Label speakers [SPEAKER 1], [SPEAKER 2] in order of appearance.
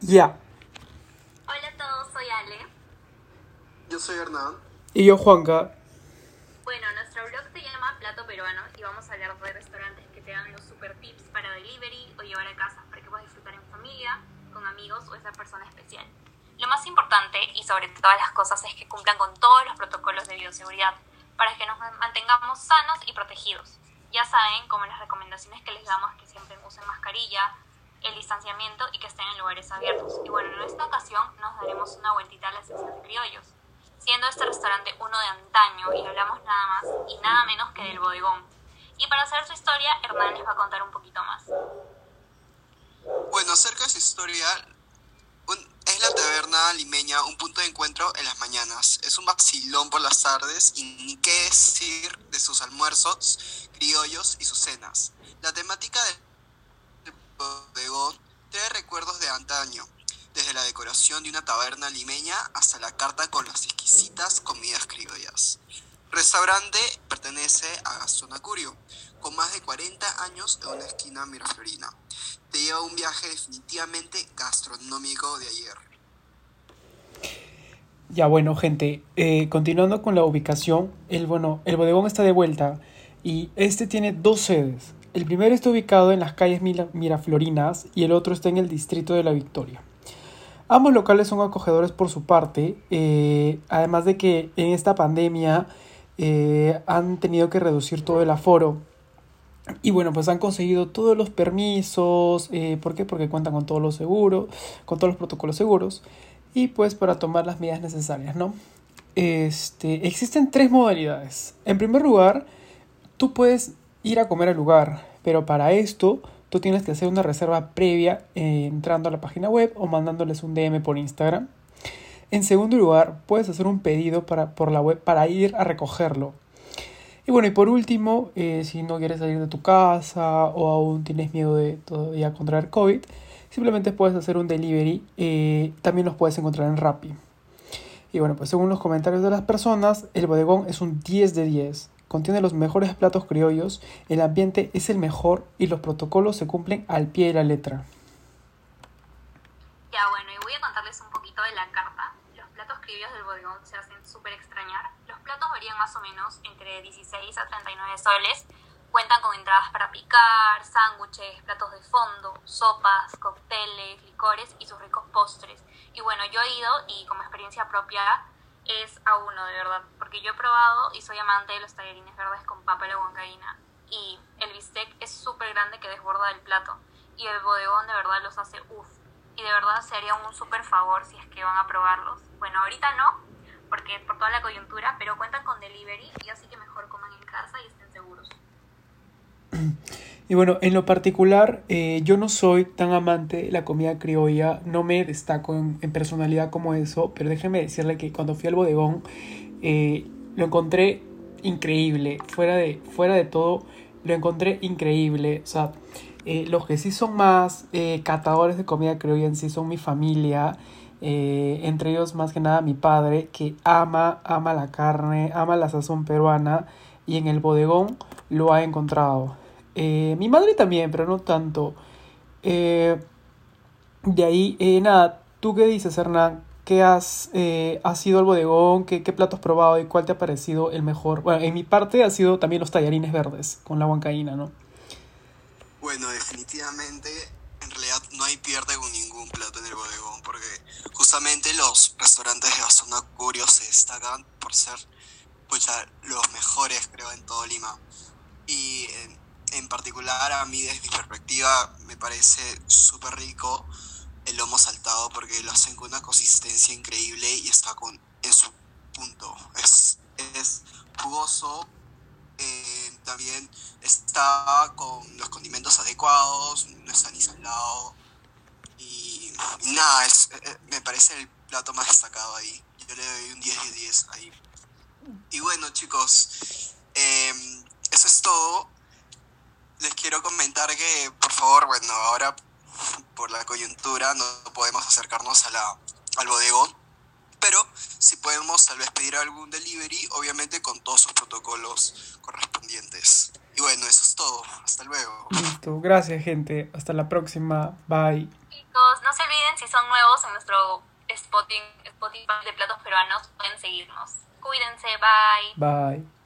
[SPEAKER 1] Ya.
[SPEAKER 2] Hola a todos, soy Ale.
[SPEAKER 3] Yo soy Hernán.
[SPEAKER 1] Y yo, Juanca.
[SPEAKER 2] Bueno, nuestro blog se llama Plato Peruano y vamos a hablar de restaurantes que te dan los super tips para delivery o llevar a casa para que puedas disfrutar en familia, con amigos o esa persona especial. Lo más importante y sobre todas las cosas es que cumplan con todos los protocolos de bioseguridad para que nos mantengamos sanos y protegidos. Ya saben, como las recomendaciones que les damos, que siempre usen mascarilla, el distanciamiento y que estén en lugares abiertos. Y bueno, en esta ocasión nos daremos una vueltita a la sección de criollos, siendo este restaurante uno de antaño y hablamos nada más y nada menos que del bodegón. Y para hacer su historia, Hernán les va a contar un poquito más.
[SPEAKER 3] Bueno, acerca de su historia, es la taberna limeña un punto de encuentro en las mañanas. Es un vacilón por las tardes y ni qué decir de sus almuerzos, criollos y sus cenas. La temática del bodegón trae recuerdos de antaño, desde de una taberna limeña hasta la carta con las exquisitas comidas criollas. Restaurante pertenece a Gastón Acurio, con más de 40 años en una esquina miraflorina. Te lleva un viaje definitivamente gastronómico de ayer.
[SPEAKER 1] Ya bueno, gente, eh, continuando con la ubicación, el, bueno, el bodegón está de vuelta y este tiene dos sedes. El primero está ubicado en las calles Miraflorinas y el otro está en el distrito de La Victoria. Ambos locales son acogedores por su parte, eh, además de que en esta pandemia eh, han tenido que reducir todo el aforo. Y bueno, pues han conseguido todos los permisos. Eh, ¿Por qué? Porque cuentan con todos los seguros, con todos los protocolos seguros. Y pues para tomar las medidas necesarias, ¿no? Este, existen tres modalidades. En primer lugar, tú puedes ir a comer al lugar, pero para esto tú tienes que hacer una reserva previa eh, entrando a la página web o mandándoles un DM por Instagram. En segundo lugar, puedes hacer un pedido para, por la web para ir a recogerlo. Y bueno, y por último, eh, si no quieres salir de tu casa o aún tienes miedo de todavía contraer COVID, simplemente puedes hacer un delivery. Eh, también los puedes encontrar en Rappi. Y bueno, pues según los comentarios de las personas, el bodegón es un 10 de 10 contiene los mejores platos criollos, el ambiente es el mejor y los protocolos se cumplen al pie de la letra.
[SPEAKER 2] Ya bueno, y voy a contarles un poquito de la carta. Los platos criollos del bodegón se hacen súper extrañar. Los platos varían más o menos entre 16 a 39 soles. Cuentan con entradas para picar, sándwiches, platos de fondo, sopas, cócteles, licores y sus ricos postres. Y bueno, yo he ido y como experiencia propia es a uno, de verdad. Porque yo he probado y soy amante de los tallarines verdes con papa y huancaína. Y el bistec es súper grande que desborda el plato. Y el bodegón de verdad los hace uff. Y de verdad se haría un súper favor si es que van a probarlos. Bueno, ahorita no, porque por toda la coyuntura, pero cuentan con delivery y así que mejor coman en casa y estén seguros.
[SPEAKER 1] Y bueno, en lo particular, eh, yo no soy tan amante de la comida criolla, no me destaco en, personalidad como eso, pero déjeme decirle que cuando fui al bodegón eh, lo encontré increíble, fuera de, fuera de todo, lo encontré increíble. O sea, eh, los que sí son más catadores de comida criolla en sí son mi familia, entre ellos más que nada mi padre, que ama, ama la carne, ama la sazón peruana, y en el bodegón lo ha encontrado. Eh, mi madre también, pero no tanto. Eh, de ahí, eh, nada, ¿tú qué dices, Hernán? ¿Qué has, has ido al bodegón? ¿Qué, ¿Qué plato has probado y cuál te ha parecido el mejor? Bueno, en mi parte ha sido también los tallarines verdes con la huancaína, ¿no?
[SPEAKER 3] Bueno, definitivamente, en realidad no hay pierde con ningún plato en el bodegón, porque justamente los restaurantes de Basona Curio se destacan por ser pues, los mejores, creo, en todo Lima. Y en particular a mí desde mi perspectiva me parece súper rico el lomo saltado porque lo hacen con una consistencia increíble y está con, en su punto. Es, es jugoso, eh, también está con los condimentos adecuados, no está ni salado. Y, nada, es, eh, me parece el plato más destacado ahí. Yo le doy un 10 de 10 ahí. Y bueno chicos, eh, eso es todo les quiero comentar que, por favor, bueno, ahora por la coyuntura no podemos acercarnos a la, al bodegón, pero si podemos tal vez pedir algún delivery, obviamente con todos sus protocolos correspondientes. Y bueno, eso es todo. Hasta luego.
[SPEAKER 1] Listo. Gracias, gente. Hasta la próxima. Bye.
[SPEAKER 2] chicos. No se olviden, si son nuevos en nuestro Spotify, Spotify de platos peruanos, pueden seguirnos. Cuídense, bye.
[SPEAKER 1] Bye.